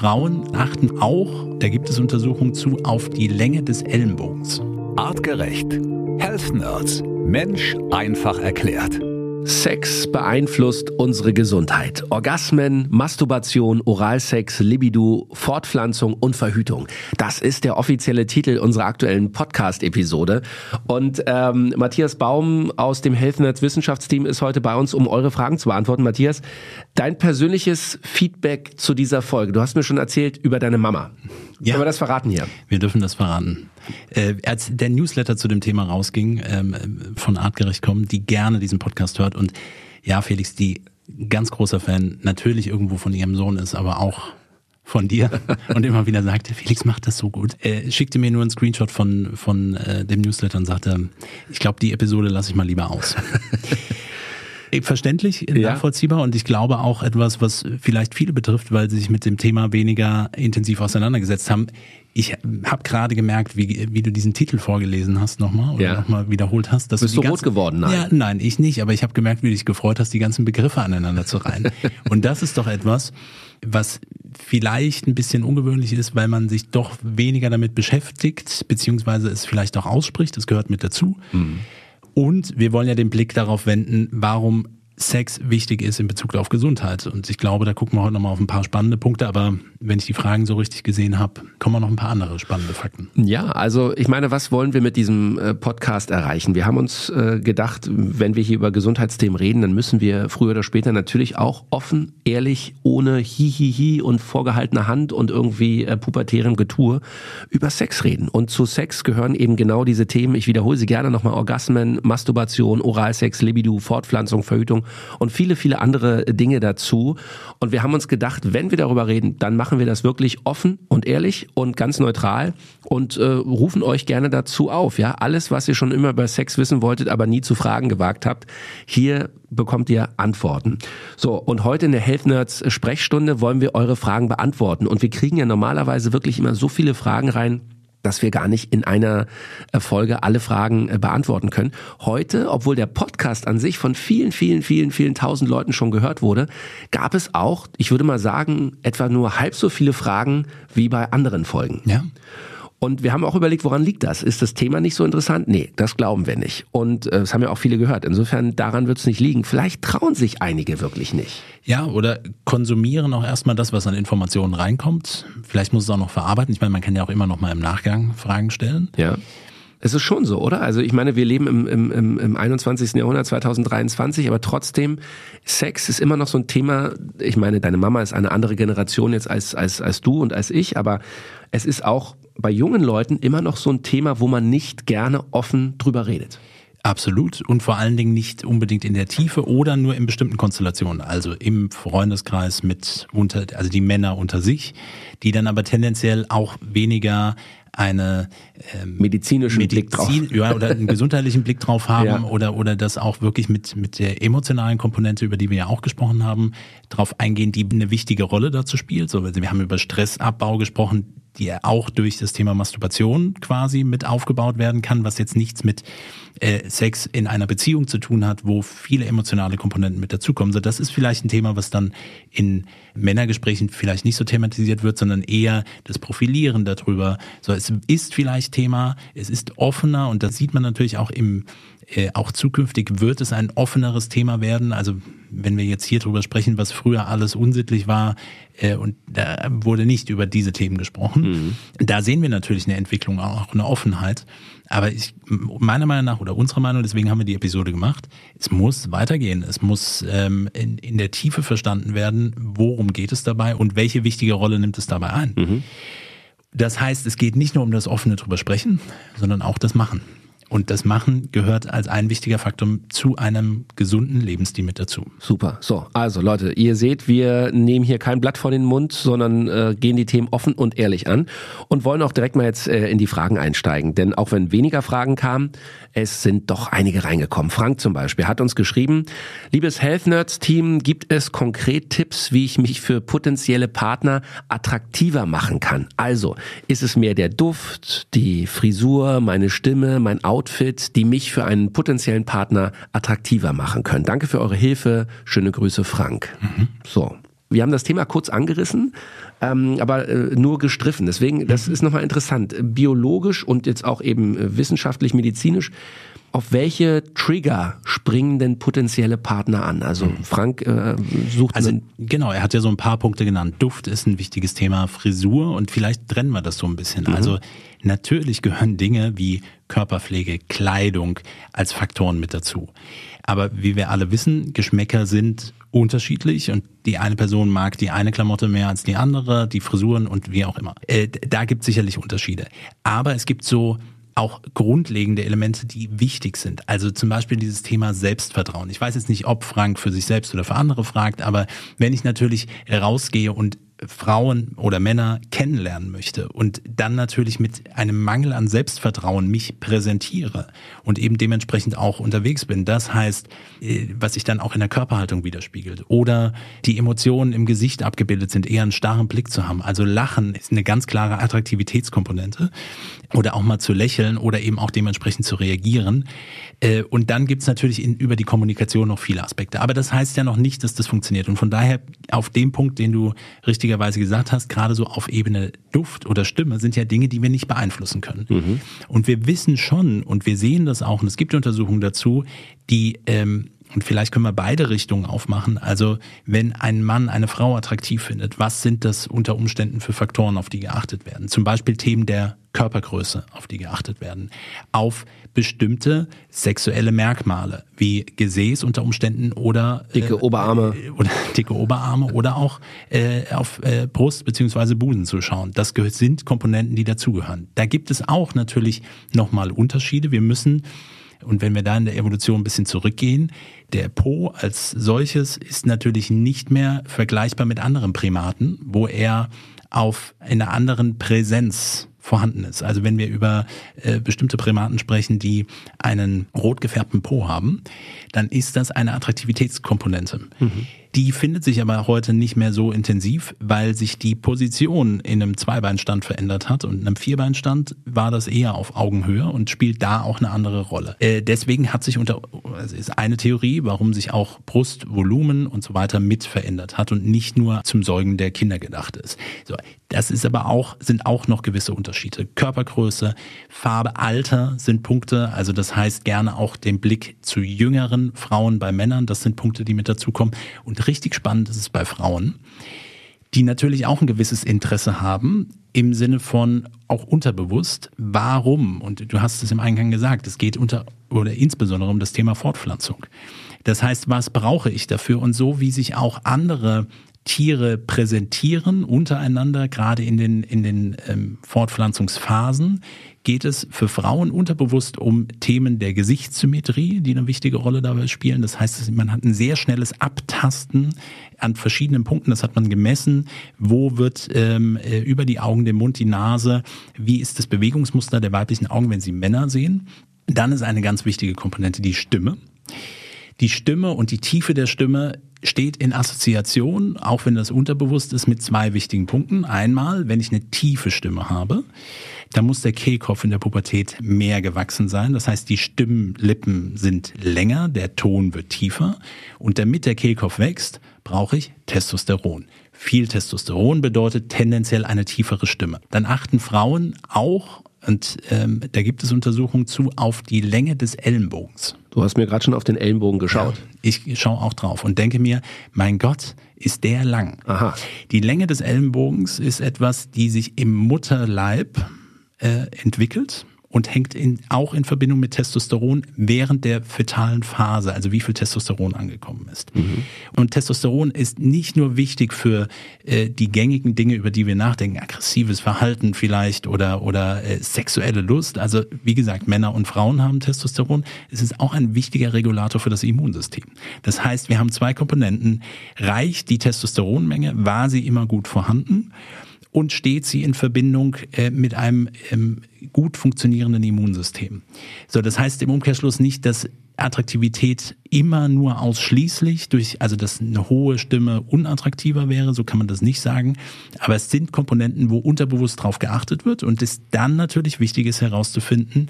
Frauen achten auch, da gibt es Untersuchungen zu, auf die Länge des Ellenbogens. Artgerecht. Health Nerds. Mensch einfach erklärt. Sex beeinflusst unsere Gesundheit. Orgasmen, Masturbation, Oralsex, Libido, Fortpflanzung und Verhütung. Das ist der offizielle Titel unserer aktuellen Podcast-Episode. Und ähm, Matthias Baum aus dem Health Nerds Wissenschaftsteam ist heute bei uns, um eure Fragen zu beantworten. Matthias, dein persönliches Feedback zu dieser Folge. Du hast mir schon erzählt über deine Mama. Ja. Können wir das verraten hier? Wir dürfen das verraten. Äh, als der Newsletter zu dem Thema rausging, ähm, von Artgerecht kommen, die gerne diesen Podcast hört und ja, Felix, die ganz großer Fan natürlich irgendwo von ihrem Sohn ist, aber auch von dir und immer wieder sagte, Felix macht das so gut. Er schickte mir nur einen Screenshot von, von äh, dem Newsletter und sagte, ich glaube, die Episode lasse ich mal lieber aus. Verständlich, ja. nachvollziehbar und ich glaube auch etwas, was vielleicht viele betrifft, weil sie sich mit dem Thema weniger intensiv auseinandergesetzt haben. Ich habe gerade gemerkt, wie, wie du diesen Titel vorgelesen hast nochmal oder ja. nochmal wiederholt hast. Dass Bist du, du rot geworden? Nein. Ja, nein, ich nicht, aber ich habe gemerkt, wie du dich gefreut hast, die ganzen Begriffe aneinander zu reihen. und das ist doch etwas, was vielleicht ein bisschen ungewöhnlich ist, weil man sich doch weniger damit beschäftigt, beziehungsweise es vielleicht auch ausspricht, das gehört mit dazu. Mhm. Und wir wollen ja den Blick darauf wenden, warum Sex wichtig ist in Bezug auf Gesundheit. Und ich glaube, da gucken wir heute nochmal auf ein paar spannende Punkte. Aber wenn ich die Fragen so richtig gesehen habe, kommen auch noch ein paar andere spannende Fakten. Ja, also ich meine, was wollen wir mit diesem äh, Podcast erreichen? Wir haben uns äh, gedacht, wenn wir hier über Gesundheitsthemen reden, dann müssen wir früher oder später natürlich auch offen, ehrlich, ohne Hihihi und vorgehaltener Hand und irgendwie äh, pubertärem Getue über Sex reden. Und zu Sex gehören eben genau diese Themen. Ich wiederhole sie gerne nochmal. Orgasmen, Masturbation, Oralsex, Libido, Fortpflanzung, Verhütung und viele, viele andere Dinge dazu. Und wir haben uns gedacht, wenn wir darüber reden, dann machen wir das wirklich offen und ehrlich und ganz neutral und äh, rufen euch gerne dazu auf. Ja, alles, was ihr schon immer über Sex wissen wolltet, aber nie zu fragen gewagt habt, hier bekommt ihr Antworten. So, und heute in der Health Nerds Sprechstunde wollen wir eure Fragen beantworten. Und wir kriegen ja normalerweise wirklich immer so viele Fragen rein, dass wir gar nicht in einer äh, Folge alle Fragen äh, beantworten können. Heute, obwohl der Podcast an sich von vielen, vielen, vielen, vielen tausend Leuten schon gehört wurde, gab es auch, ich würde mal sagen, etwa nur halb so viele Fragen wie bei anderen Folgen. Ja. Und wir haben auch überlegt, woran liegt das? Ist das Thema nicht so interessant? Nee, das glauben wir nicht. Und äh, das haben ja auch viele gehört. Insofern, daran wird es nicht liegen. Vielleicht trauen sich einige wirklich nicht. Ja, oder konsumieren auch erstmal das, was an Informationen reinkommt. Vielleicht muss es auch noch verarbeiten. Ich meine, man kann ja auch immer noch mal im Nachgang Fragen stellen. Ja. Es ist schon so, oder? Also ich meine, wir leben im, im, im, im 21. Jahrhundert 2023, aber trotzdem, Sex ist immer noch so ein Thema. Ich meine, deine Mama ist eine andere Generation jetzt als, als, als du und als ich, aber es ist auch bei jungen Leuten immer noch so ein Thema, wo man nicht gerne offen drüber redet. Absolut und vor allen Dingen nicht unbedingt in der Tiefe oder nur in bestimmten Konstellationen, also im Freundeskreis mit unter, also die Männer unter sich, die dann aber tendenziell auch weniger eine ähm, medizinischen Medizin, Blick drauf ja, oder einen gesundheitlichen Blick drauf haben ja. oder oder das auch wirklich mit mit der emotionalen Komponente, über die wir ja auch gesprochen haben, drauf eingehen, die eine wichtige Rolle dazu spielt. So, wir haben über Stressabbau gesprochen, die auch durch das Thema Masturbation quasi mit aufgebaut werden kann, was jetzt nichts mit äh, Sex in einer Beziehung zu tun hat, wo viele emotionale Komponenten mit dazukommen. So, das ist vielleicht ein Thema, was dann in Männergesprächen vielleicht nicht so thematisiert wird, sondern eher das Profilieren darüber. So, es ist vielleicht Thema, es ist offener und das sieht man natürlich auch im äh, auch zukünftig wird es ein offeneres Thema werden. Also wenn wir jetzt hier drüber sprechen, was früher alles unsittlich war äh, und da wurde nicht über diese Themen gesprochen, mhm. da sehen wir natürlich eine Entwicklung, auch eine Offenheit. Aber ich, meiner Meinung nach oder unserer Meinung, deswegen haben wir die Episode gemacht, es muss weitergehen. Es muss ähm, in, in der Tiefe verstanden werden, worum geht es dabei und welche wichtige Rolle nimmt es dabei ein. Mhm. Das heißt, es geht nicht nur um das offene drüber sprechen, sondern auch das Machen. Und das Machen gehört als ein wichtiger Faktor zu einem gesunden Lebensstil mit dazu. Super. So, also Leute, ihr seht, wir nehmen hier kein Blatt vor den Mund, sondern äh, gehen die Themen offen und ehrlich an und wollen auch direkt mal jetzt äh, in die Fragen einsteigen. Denn auch wenn weniger Fragen kamen, es sind doch einige reingekommen. Frank zum Beispiel hat uns geschrieben, liebes Health Nerds Team, gibt es konkret Tipps, wie ich mich für potenzielle Partner attraktiver machen kann? Also, ist es mehr der Duft, die Frisur, meine Stimme, mein Auto, Outfit, die mich für einen potenziellen Partner attraktiver machen können. Danke für eure Hilfe. Schöne Grüße, Frank. Mhm. So. Wir haben das Thema kurz angerissen. ähm, aber äh, nur gestriffen. Deswegen, das mhm. ist nochmal interessant. Biologisch und jetzt auch eben äh, wissenschaftlich, medizinisch auf welche Trigger springen denn potenzielle Partner an? Also hm. Frank äh, sucht also genau, er hat ja so ein paar Punkte genannt. Duft ist ein wichtiges Thema, Frisur und vielleicht trennen wir das so ein bisschen. Mhm. Also natürlich gehören Dinge wie Körperpflege, Kleidung als Faktoren mit dazu. Aber wie wir alle wissen, Geschmäcker sind unterschiedlich und die eine Person mag die eine Klamotte mehr als die andere, die Frisuren und wie auch immer. Äh, da gibt es sicherlich Unterschiede. Aber es gibt so auch grundlegende Elemente, die wichtig sind. Also zum Beispiel dieses Thema Selbstvertrauen. Ich weiß jetzt nicht, ob Frank für sich selbst oder für andere fragt, aber wenn ich natürlich rausgehe und Frauen oder Männer kennenlernen möchte und dann natürlich mit einem Mangel an Selbstvertrauen mich präsentiere und eben dementsprechend auch unterwegs bin. Das heißt, äh, was sich dann auch in der Körperhaltung widerspiegelt oder die Emotionen im Gesicht abgebildet sind, eher einen starren Blick zu haben. Also Lachen ist eine ganz klare Attraktivitätskomponente oder auch mal zu lächeln oder eben auch dementsprechend zu reagieren. Äh, und dann gibt's natürlich in, über die Kommunikation noch viele Aspekte. Aber das heißt ja noch nicht, dass das funktioniert. Und von daher auf dem Punkt, den du richtigerweise gesagt hast, gerade so auf Ebene Duft oder Stimme, sind ja Dinge, die wir nicht beeinflussen können. Mhm. Und wir wissen schon und wir sehen das auch, und es gibt Untersuchungen dazu, die ähm, und vielleicht können wir beide Richtungen aufmachen. Also wenn ein Mann eine Frau attraktiv findet, was sind das unter Umständen für Faktoren, auf die geachtet werden? Zum Beispiel Themen der Körpergröße, auf die geachtet werden. Auf bestimmte sexuelle Merkmale, wie Gesäß unter Umständen oder dicke äh, Oberarme oder dicke Oberarme oder auch äh, auf äh, Brust beziehungsweise Busen zu schauen. Das sind Komponenten, die dazugehören. Da gibt es auch natürlich nochmal Unterschiede. Wir müssen und wenn wir da in der Evolution ein bisschen zurückgehen, der Po als solches ist natürlich nicht mehr vergleichbar mit anderen Primaten, wo er auf einer anderen Präsenz vorhanden ist. Also wenn wir über äh, bestimmte Primaten sprechen, die einen rot gefärbten Po haben, dann ist das eine Attraktivitätskomponente. Mhm. Die findet sich aber heute nicht mehr so intensiv, weil sich die Position in einem Zweibeinstand verändert hat und in einem Vierbeinstand war das eher auf Augenhöhe und spielt da auch eine andere Rolle. Äh, deswegen hat sich unter, also ist eine Theorie, warum sich auch Brustvolumen und so weiter mit verändert hat und nicht nur zum Säugen der Kinder gedacht ist. So, das ist aber auch, sind auch noch gewisse Unterschiede. Körpergröße, Farbe, Alter sind Punkte, also das heißt gerne auch den Blick zu jüngeren Frauen bei Männern, das sind Punkte, die mit dazukommen und richtig spannend ist es bei Frauen, die natürlich auch ein gewisses Interesse haben im Sinne von auch unterbewusst, warum? Und du hast es im Eingang gesagt, es geht unter oder insbesondere um das Thema Fortpflanzung. Das heißt, was brauche ich dafür? Und so wie sich auch andere Tiere präsentieren untereinander, gerade in den, in den ähm, Fortpflanzungsphasen, geht es für Frauen unterbewusst um Themen der Gesichtssymmetrie, die eine wichtige Rolle dabei spielen. Das heißt, man hat ein sehr schnelles Abtasten an verschiedenen Punkten. Das hat man gemessen. Wo wird ähm, äh, über die Augen, den Mund, die Nase, wie ist das Bewegungsmuster der weiblichen Augen, wenn sie Männer sehen? Dann ist eine ganz wichtige Komponente die Stimme. Die Stimme und die Tiefe der Stimme steht in Assoziation, auch wenn das unterbewusst ist, mit zwei wichtigen Punkten. Einmal, wenn ich eine tiefe Stimme habe, dann muss der Kehlkopf in der Pubertät mehr gewachsen sein. Das heißt, die Stimmlippen sind länger, der Ton wird tiefer. Und damit der Kehlkopf wächst, brauche ich Testosteron. Viel Testosteron bedeutet tendenziell eine tiefere Stimme. Dann achten Frauen auch und ähm, da gibt es Untersuchungen zu auf die Länge des Ellenbogens. Du hast mir gerade schon auf den Ellenbogen geschaut. Ja, ich schaue auch drauf und denke mir, mein Gott, ist der lang. Aha. Die Länge des Ellenbogens ist etwas, die sich im Mutterleib äh, entwickelt und hängt in, auch in Verbindung mit Testosteron während der fetalen Phase, also wie viel Testosteron angekommen ist. Mhm. Und Testosteron ist nicht nur wichtig für äh, die gängigen Dinge, über die wir nachdenken, aggressives Verhalten vielleicht oder, oder äh, sexuelle Lust. Also wie gesagt, Männer und Frauen haben Testosteron. Es ist auch ein wichtiger Regulator für das Immunsystem. Das heißt, wir haben zwei Komponenten. Reicht die Testosteronmenge? War sie immer gut vorhanden? Und steht sie in Verbindung äh, mit einem ähm, gut funktionierenden Immunsystem. So, das heißt im Umkehrschluss nicht, dass Attraktivität immer nur ausschließlich durch, also dass eine hohe Stimme unattraktiver wäre, so kann man das nicht sagen. Aber es sind Komponenten, wo unterbewusst drauf geachtet wird und es dann natürlich wichtig ist herauszufinden,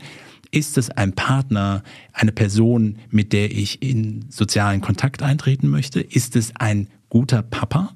ist es ein Partner, eine Person, mit der ich in sozialen Kontakt eintreten möchte? Ist es ein guter Papa?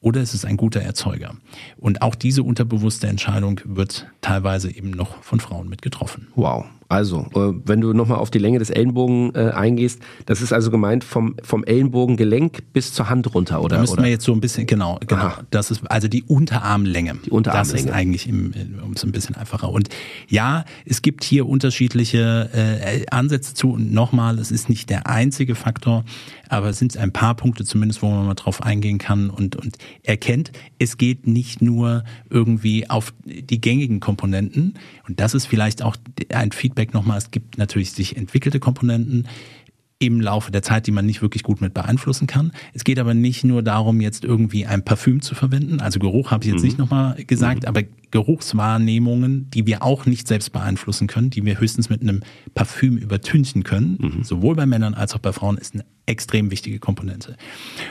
Oder ist es ein guter Erzeuger? Und auch diese unterbewusste Entscheidung wird teilweise eben noch von Frauen mit getroffen. Wow. Also, äh, wenn du nochmal auf die Länge des Ellenbogen äh, eingehst, das ist also gemeint vom, vom Ellenbogengelenk bis zur Hand runter, oder? Da müssen oder? wir jetzt so ein bisschen, genau, genau. Aha. Das ist also die Unterarmlänge. Die Unterarmlänge. Das ist eigentlich im, um es ein bisschen einfacher. Und ja, es gibt hier unterschiedliche äh, Ansätze zu. Und nochmal, es ist nicht der einzige Faktor, aber es sind ein paar Punkte zumindest, wo man mal drauf eingehen kann und, und erkennt, es geht nicht nur irgendwie auf die gängigen Komponenten. Und das ist vielleicht auch ein Feedback Feedback nochmal, es gibt natürlich sich entwickelte Komponenten im Laufe der Zeit, die man nicht wirklich gut mit beeinflussen kann. Es geht aber nicht nur darum, jetzt irgendwie ein Parfüm zu verwenden. Also Geruch habe ich jetzt mhm. nicht nochmal gesagt, mhm. aber Geruchswahrnehmungen, die wir auch nicht selbst beeinflussen können, die wir höchstens mit einem Parfüm übertünchen können, mhm. sowohl bei Männern als auch bei Frauen, ist eine extrem wichtige Komponente.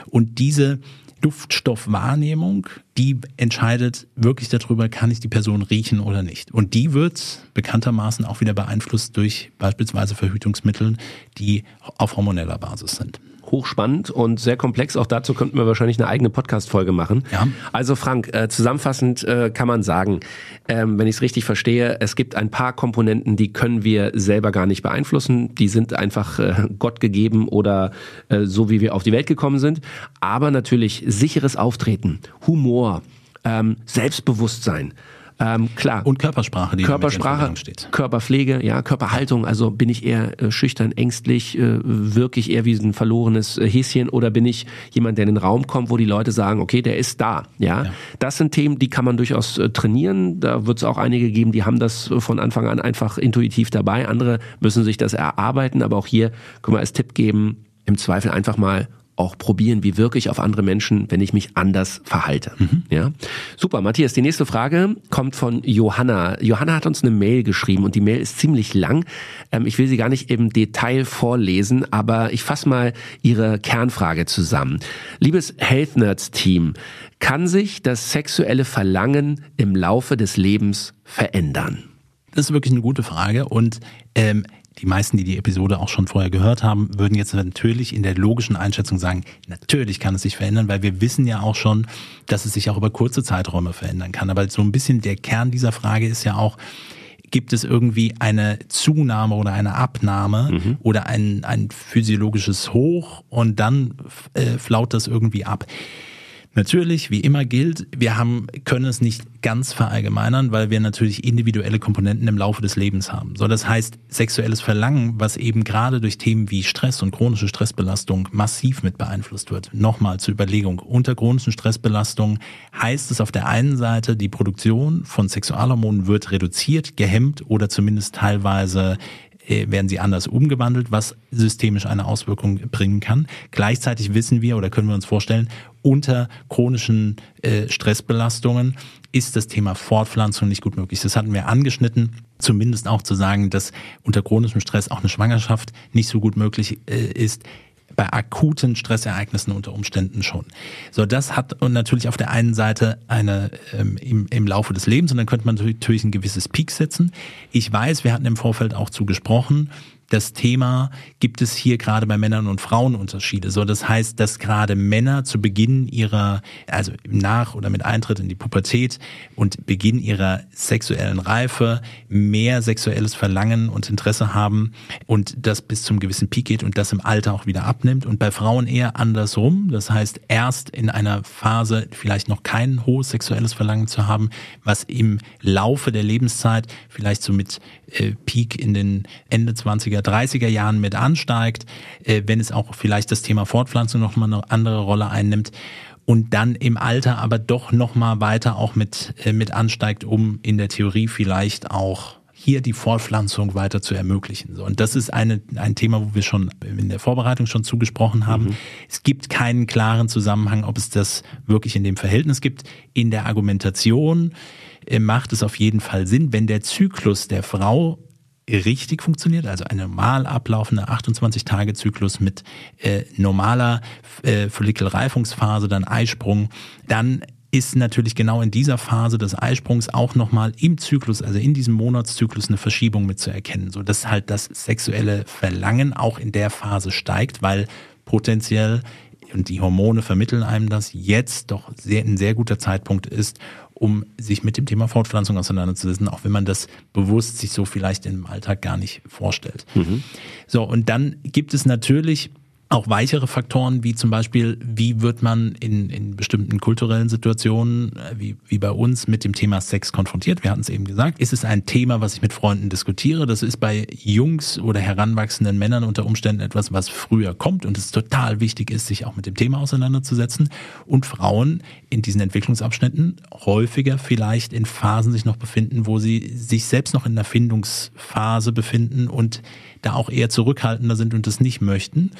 Und diese Duftstoffwahrnehmung, die entscheidet wirklich darüber, kann ich die Person riechen oder nicht. Und die wird bekanntermaßen auch wieder beeinflusst durch beispielsweise Verhütungsmittel, die auf hormoneller Basis sind hochspannend und sehr komplex. Auch dazu könnten wir wahrscheinlich eine eigene Podcast-Folge machen. Ja. Also Frank, äh, zusammenfassend äh, kann man sagen, ähm, wenn ich es richtig verstehe, es gibt ein paar Komponenten, die können wir selber gar nicht beeinflussen. Die sind einfach äh, Gott gegeben oder äh, so, wie wir auf die Welt gekommen sind. Aber natürlich sicheres Auftreten, Humor, ähm, Selbstbewusstsein, ähm, klar. Und Körpersprache, die Körpersprache, steht. Körperpflege, ja, Körperhaltung. Also bin ich eher äh, schüchtern, ängstlich, äh, wirklich eher wie ein verlorenes äh, Häschen oder bin ich jemand, der in den Raum kommt, wo die Leute sagen, okay, der ist da. Ja, ja. das sind Themen, die kann man durchaus äh, trainieren. Da wird es auch einige geben, die haben das von Anfang an einfach intuitiv dabei. Andere müssen sich das erarbeiten. Aber auch hier können wir als Tipp geben, im Zweifel einfach mal auch probieren, wie wirke ich auf andere Menschen, wenn ich mich anders verhalte. Mhm. Ja, super. Matthias, die nächste Frage kommt von Johanna. Johanna hat uns eine Mail geschrieben und die Mail ist ziemlich lang. Ähm, ich will sie gar nicht im Detail vorlesen, aber ich fasse mal ihre Kernfrage zusammen. Liebes Health Nerds Team, kann sich das sexuelle Verlangen im Laufe des Lebens verändern? Das ist wirklich eine gute Frage und ähm, die meisten, die die Episode auch schon vorher gehört haben, würden jetzt natürlich in der logischen Einschätzung sagen, natürlich kann es sich verändern, weil wir wissen ja auch schon, dass es sich auch über kurze Zeiträume verändern kann. Aber so ein bisschen der Kern dieser Frage ist ja auch, gibt es irgendwie eine Zunahme oder eine Abnahme mhm. oder ein, ein physiologisches Hoch und dann äh, flaut das irgendwie ab. Natürlich, wie immer gilt, wir haben, können es nicht ganz verallgemeinern, weil wir natürlich individuelle Komponenten im Laufe des Lebens haben. So, das heißt, sexuelles Verlangen, was eben gerade durch Themen wie Stress und chronische Stressbelastung massiv mit beeinflusst wird. Nochmal zur Überlegung. Unter chronischen Stressbelastungen heißt es auf der einen Seite, die Produktion von Sexualhormonen wird reduziert, gehemmt oder zumindest teilweise äh, werden sie anders umgewandelt, was systemisch eine Auswirkung bringen kann. Gleichzeitig wissen wir oder können wir uns vorstellen, unter chronischen äh, Stressbelastungen ist das Thema Fortpflanzung nicht gut möglich. Das hatten wir angeschnitten, zumindest auch zu sagen, dass unter chronischem Stress auch eine Schwangerschaft nicht so gut möglich äh, ist bei akuten Stressereignissen unter Umständen schon. So, das hat natürlich auf der einen Seite eine ähm, im, im Laufe des Lebens und dann könnte man natürlich ein gewisses Peak setzen. Ich weiß, wir hatten im Vorfeld auch zugesprochen, das Thema, gibt es hier gerade bei Männern und Frauen Unterschiede. So, das heißt, dass gerade Männer zu Beginn ihrer, also nach oder mit Eintritt in die Pubertät und Beginn ihrer sexuellen Reife mehr sexuelles Verlangen und Interesse haben und das bis zum gewissen Peak geht und das im Alter auch wieder abnimmt und bei Frauen eher andersrum. Das heißt, erst in einer Phase vielleicht noch kein hohes sexuelles Verlangen zu haben, was im Laufe der Lebenszeit vielleicht so mit äh, Peak in den Ende 20er, 30er Jahren mit ansteigt, äh, wenn es auch vielleicht das Thema Fortpflanzung noch mal eine andere Rolle einnimmt und dann im Alter aber doch noch mal weiter auch mit äh, mit ansteigt, um in der Theorie vielleicht auch hier die Fortpflanzung weiter zu ermöglichen. So, und das ist eine, ein Thema, wo wir schon in der Vorbereitung schon zugesprochen haben. Mhm. Es gibt keinen klaren Zusammenhang, ob es das wirklich in dem Verhältnis gibt. In der Argumentation äh, macht es auf jeden Fall Sinn, wenn der Zyklus der Frau richtig funktioniert, also ein normal ablaufender 28-Tage-Zyklus mit äh, normaler äh, Follikelreifungsphase, dann Eisprung, dann ist natürlich genau in dieser Phase des Eisprungs auch nochmal im Zyklus, also in diesem Monatszyklus eine Verschiebung mit zu erkennen, so dass halt das sexuelle Verlangen auch in der Phase steigt, weil potenziell und die Hormone vermitteln einem das, jetzt doch sehr, ein sehr guter Zeitpunkt ist, um sich mit dem Thema Fortpflanzung auseinanderzusetzen, auch wenn man das bewusst sich so vielleicht im Alltag gar nicht vorstellt. Mhm. So, und dann gibt es natürlich auch weichere Faktoren, wie zum Beispiel, wie wird man in, in bestimmten kulturellen Situationen, äh, wie, wie bei uns, mit dem Thema Sex konfrontiert. Wir hatten es eben gesagt. Ist es ein Thema, was ich mit Freunden diskutiere? Das ist bei Jungs oder heranwachsenden Männern unter Umständen etwas, was früher kommt und es total wichtig ist, sich auch mit dem Thema auseinanderzusetzen. Und Frauen in diesen Entwicklungsabschnitten häufiger vielleicht in Phasen sich noch befinden, wo sie sich selbst noch in der Findungsphase befinden und da auch eher zurückhaltender sind und das nicht möchten.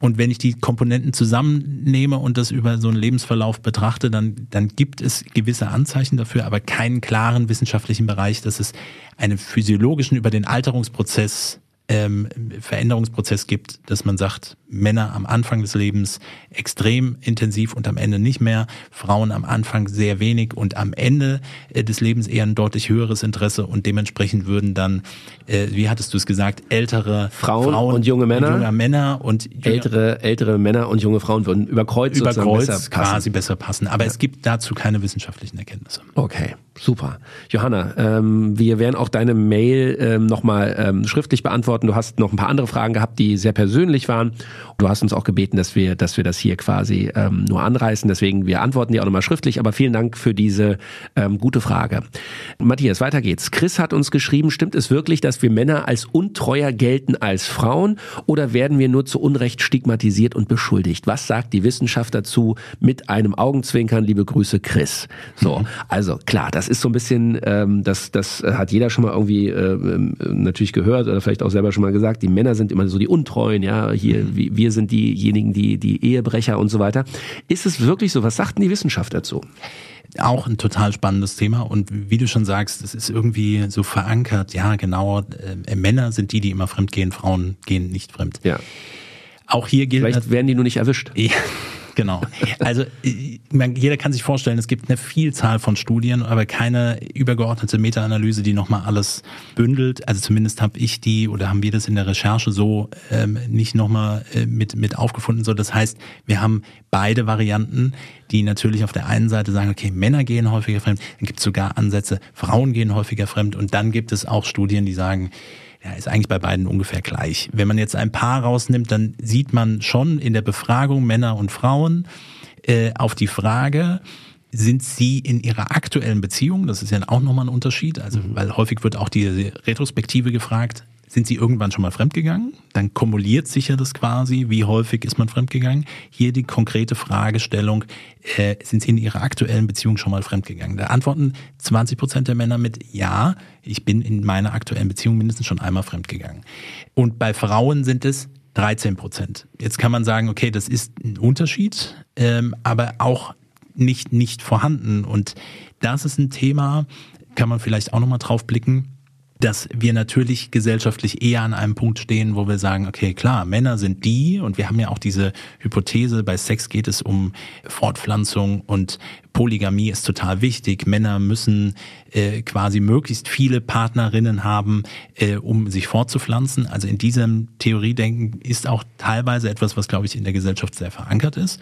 Und wenn ich die Komponenten zusammennehme und das über so einen Lebensverlauf betrachte, dann, dann gibt es gewisse Anzeichen dafür, aber keinen klaren wissenschaftlichen Bereich, dass es einen physiologischen über den Alterungsprozess ähm, Veränderungsprozess gibt, dass man sagt, Männer am Anfang des Lebens extrem intensiv und am Ende nicht mehr, Frauen am Anfang sehr wenig und am Ende äh, des Lebens eher ein deutlich höheres Interesse und dementsprechend würden dann, äh, wie hattest du es gesagt, ältere Frauen, Frauen und junge Männer, und junge Männer und junge, ältere ältere Männer und junge Frauen würden über Kreuz, über Kreuz besser quasi besser passen. Aber ja. es gibt dazu keine wissenschaftlichen Erkenntnisse. Okay. Super. Johanna, ähm, wir werden auch deine Mail ähm, nochmal ähm, schriftlich beantworten. Du hast noch ein paar andere Fragen gehabt, die sehr persönlich waren. Du hast uns auch gebeten, dass wir, dass wir das hier quasi ähm, nur anreißen. Deswegen, wir antworten dir auch nochmal schriftlich. Aber vielen Dank für diese ähm, gute Frage. Matthias, weiter geht's. Chris hat uns geschrieben, stimmt es wirklich, dass wir Männer als untreuer gelten als Frauen oder werden wir nur zu Unrecht stigmatisiert und beschuldigt? Was sagt die Wissenschaft dazu mit einem Augenzwinkern? Liebe Grüße, Chris. So, mhm. also klar, das ist so ein bisschen, ähm, das, das hat jeder schon mal irgendwie äh, natürlich gehört oder vielleicht auch selber schon mal gesagt, die Männer sind immer so die Untreuen, ja, hier, mhm. Wir sind diejenigen, die, die Ehebrecher und so weiter. Ist es wirklich so? Was sagt denn die Wissenschaft dazu? auch ein total spannendes Thema und wie du schon sagst, es ist irgendwie so verankert, ja genau, äh, Männer sind die, die immer fremd gehen, Frauen gehen nicht fremd. Ja. Auch hier gilt... Vielleicht werden die nur nicht erwischt. Ja. Genau. Also jeder kann sich vorstellen, es gibt eine Vielzahl von Studien, aber keine übergeordnete Meta-Analyse, die nochmal alles bündelt. Also zumindest habe ich die oder haben wir das in der Recherche so ähm, nicht nochmal äh, mit, mit aufgefunden. So, das heißt, wir haben beide Varianten, die natürlich auf der einen Seite sagen, okay, Männer gehen häufiger fremd, dann gibt es sogar Ansätze, Frauen gehen häufiger fremd und dann gibt es auch Studien, die sagen, ja, ist eigentlich bei beiden ungefähr gleich. Wenn man jetzt ein Paar rausnimmt, dann sieht man schon in der Befragung Männer und Frauen äh, auf die Frage, sind sie in ihrer aktuellen Beziehung, das ist ja auch nochmal ein Unterschied, also mhm. weil häufig wird auch die Retrospektive gefragt, sind sie irgendwann schon mal fremdgegangen? Dann kumuliert sich ja das quasi, wie häufig ist man fremdgegangen? Hier die konkrete Fragestellung, äh, sind sie in ihrer aktuellen Beziehung schon mal fremdgegangen? Da antworten 20 Prozent der Männer mit Ja, ich bin in meiner aktuellen Beziehung mindestens schon einmal fremdgegangen. Und bei Frauen sind es 13 Prozent. Jetzt kann man sagen, okay, das ist ein Unterschied, ähm, aber auch nicht, nicht vorhanden. Und das ist ein Thema, kann man vielleicht auch nochmal drauf blicken dass wir natürlich gesellschaftlich eher an einem Punkt stehen, wo wir sagen, okay, klar, Männer sind die und wir haben ja auch diese Hypothese, bei Sex geht es um Fortpflanzung und Polygamie ist total wichtig. Männer müssen äh, quasi möglichst viele Partnerinnen haben, äh, um sich fortzupflanzen. Also in diesem Theoriedenken ist auch teilweise etwas, was, glaube ich, in der Gesellschaft sehr verankert ist.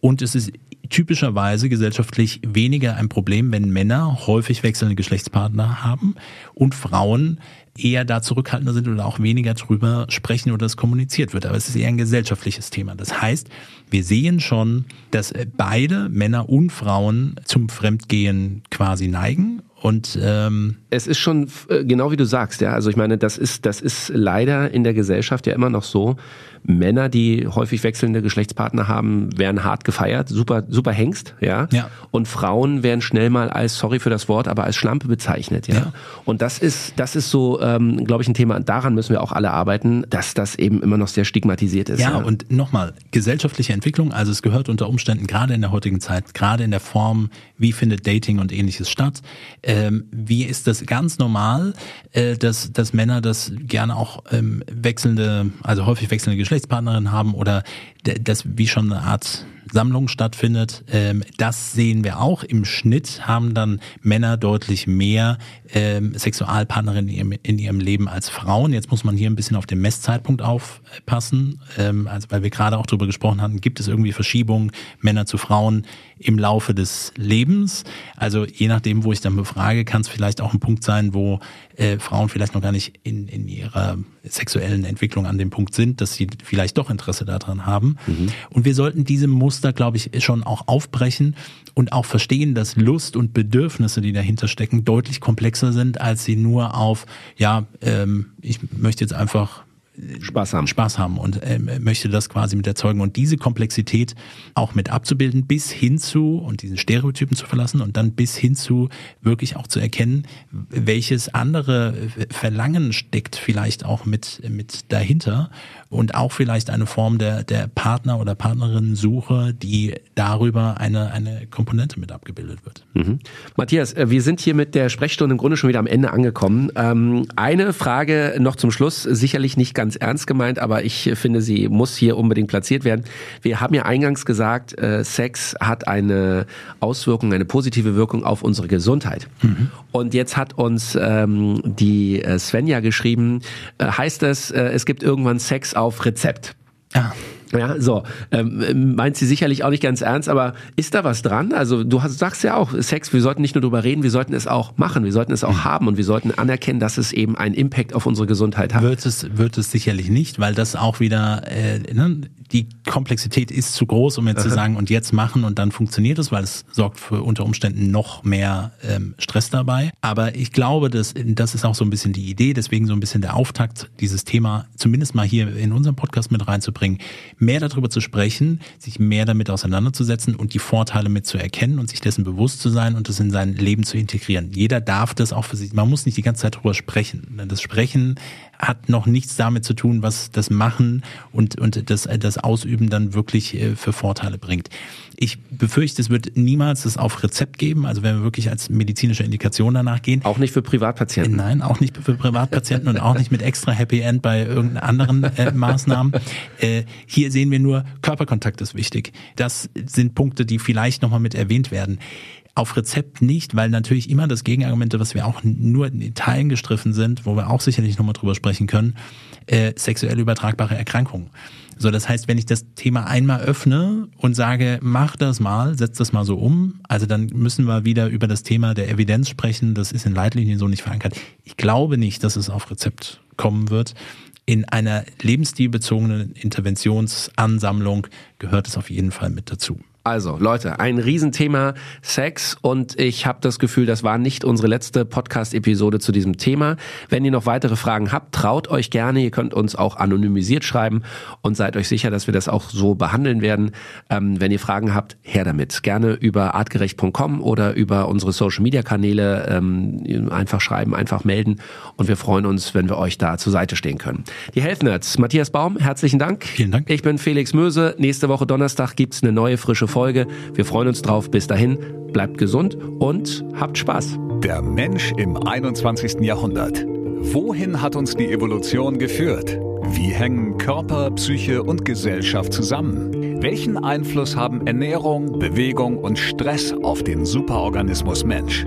Und es ist typischerweise gesellschaftlich weniger ein Problem, wenn Männer häufig wechselnde Geschlechtspartner haben und Frauen eher da zurückhaltender sind oder auch weniger drüber sprechen oder es kommuniziert wird. Aber es ist eher ein gesellschaftliches Thema. Das heißt, wir sehen schon, dass beide Männer und Frauen zum Fremdgehen quasi neigen und ähm es ist schon äh, genau wie du sagst, ja. Also ich meine, das ist das ist leider in der Gesellschaft ja immer noch so. Männer, die häufig wechselnde Geschlechtspartner haben, werden hart gefeiert, super super Hengst, ja. ja. Und Frauen werden schnell mal als sorry für das Wort, aber als Schlampe bezeichnet, ja. ja. Und das ist das ist so, ähm, glaube ich, ein Thema. Daran müssen wir auch alle arbeiten, dass das eben immer noch sehr stigmatisiert ist. Ja, ja. und nochmal gesellschaftliche Entwicklung. Also es gehört unter Umständen gerade in der heutigen Zeit, gerade in der Form, wie findet Dating und ähnliches statt ähm, wie ist das ganz normal, äh, dass, dass Männer das gerne auch ähm, wechselnde, also häufig wechselnde Geschlechtspartnerinnen haben oder das wie schon eine Art Sammlung stattfindet. Ähm, das sehen wir auch. Im Schnitt haben dann Männer deutlich mehr ähm, Sexualpartnerinnen in ihrem, in ihrem Leben als Frauen. Jetzt muss man hier ein bisschen auf den Messzeitpunkt aufpassen. Ähm, also weil wir gerade auch darüber gesprochen hatten, gibt es irgendwie Verschiebungen Männer zu Frauen im Laufe des Lebens. Also je nachdem, wo ich dann befrage, kann es vielleicht auch ein Punkt sein, wo äh, Frauen vielleicht noch gar nicht in, in ihrer sexuellen Entwicklung an dem Punkt sind, dass sie vielleicht doch Interesse daran haben. Mhm. Und wir sollten diese Muster, glaube ich, schon auch aufbrechen und auch verstehen, dass Lust und Bedürfnisse, die dahinter stecken, deutlich komplexer sind, als sie nur auf, ja, ähm, ich möchte jetzt einfach Spaß haben. Spaß haben und äh, möchte das quasi mit erzeugen und diese Komplexität auch mit abzubilden, bis hin zu und diesen Stereotypen zu verlassen und dann bis hin zu wirklich auch zu erkennen, welches andere Verlangen steckt vielleicht auch mit, mit dahinter und auch vielleicht eine Form der, der Partner- oder Partnerinnen-Suche, die darüber eine, eine Komponente mit abgebildet wird. Mhm. Matthias, äh, wir sind hier mit der Sprechstunde im Grunde schon wieder am Ende angekommen. Ähm, eine Frage noch zum Schluss, sicherlich nicht ganz ernst gemeint, aber ich finde, sie muss hier unbedingt platziert werden. Wir haben ja eingangs gesagt, äh, Sex hat eine Auswirkung, eine positive Wirkung auf unsere Gesundheit. Mhm. Und jetzt hat uns ähm, die äh, Svenja geschrieben, heißt es, es gibt irgendwann Sex auf Rezept. Ja. Ja, so. Ähm, meint sie sicherlich auch nicht ganz ernst, aber ist da was dran? Also du hast, sagst ja auch, Sex, wir sollten nicht nur drüber reden, wir sollten es auch machen, wir sollten es auch mhm. haben und wir sollten anerkennen, dass es eben einen Impact auf unsere Gesundheit hat. Wird es, wird es sicherlich nicht, weil das auch wieder, äh, ne, die Komplexität ist zu groß, um jetzt Aha. zu sagen, und jetzt machen und dann funktioniert es, weil es sorgt für unter Umständen noch mehr ähm, Stress dabei. Aber ich glaube, dass, das ist auch so ein bisschen die Idee, deswegen so ein bisschen der Auftakt, dieses Thema zumindest mal hier in unserem Podcast mit reinzubringen mehr darüber zu sprechen, sich mehr damit auseinanderzusetzen und die Vorteile mit zu erkennen und sich dessen bewusst zu sein und das in sein Leben zu integrieren. Jeder darf das auch für sich. Man muss nicht die ganze Zeit darüber sprechen. Das Sprechen hat noch nichts damit zu tun, was das Machen und, und das, das Ausüben dann wirklich äh, für Vorteile bringt. Ich befürchte, es wird niemals das auf Rezept geben, also wenn wir wirklich als medizinische Indikation danach gehen. Auch nicht für Privatpatienten. Nein, auch nicht für Privatpatienten und auch nicht mit extra Happy End bei irgendeinen anderen äh, Maßnahmen. Äh, hier sehen wir nur, Körperkontakt ist wichtig. Das sind Punkte, die vielleicht nochmal mit erwähnt werden auf Rezept nicht, weil natürlich immer das Gegenargumente, was wir auch nur in Teilen gestriffen sind, wo wir auch sicherlich nochmal drüber sprechen können, äh, sexuell übertragbare Erkrankungen. So, das heißt, wenn ich das Thema einmal öffne und sage, mach das mal, setz das mal so um, also dann müssen wir wieder über das Thema der Evidenz sprechen. Das ist in Leitlinien so nicht verankert. Ich glaube nicht, dass es auf Rezept kommen wird. In einer lebensstilbezogenen Interventionsansammlung gehört es auf jeden Fall mit dazu. Also Leute, ein Riesenthema Sex und ich habe das Gefühl, das war nicht unsere letzte Podcast-Episode zu diesem Thema. Wenn ihr noch weitere Fragen habt, traut euch gerne. Ihr könnt uns auch anonymisiert schreiben und seid euch sicher, dass wir das auch so behandeln werden. Ähm, wenn ihr Fragen habt, her damit. Gerne über artgerecht.com oder über unsere Social-Media-Kanäle ähm, einfach schreiben, einfach melden und wir freuen uns, wenn wir euch da zur Seite stehen können. Die Health Nerds, Matthias Baum, herzlichen Dank. Vielen Dank. Ich bin Felix Möse. Nächste Woche Donnerstag gibt's eine neue frische Folge. Wir freuen uns drauf. Bis dahin, bleibt gesund und habt Spaß. Der Mensch im 21. Jahrhundert. Wohin hat uns die Evolution geführt? Wie hängen Körper, Psyche und Gesellschaft zusammen? Welchen Einfluss haben Ernährung, Bewegung und Stress auf den Superorganismus Mensch?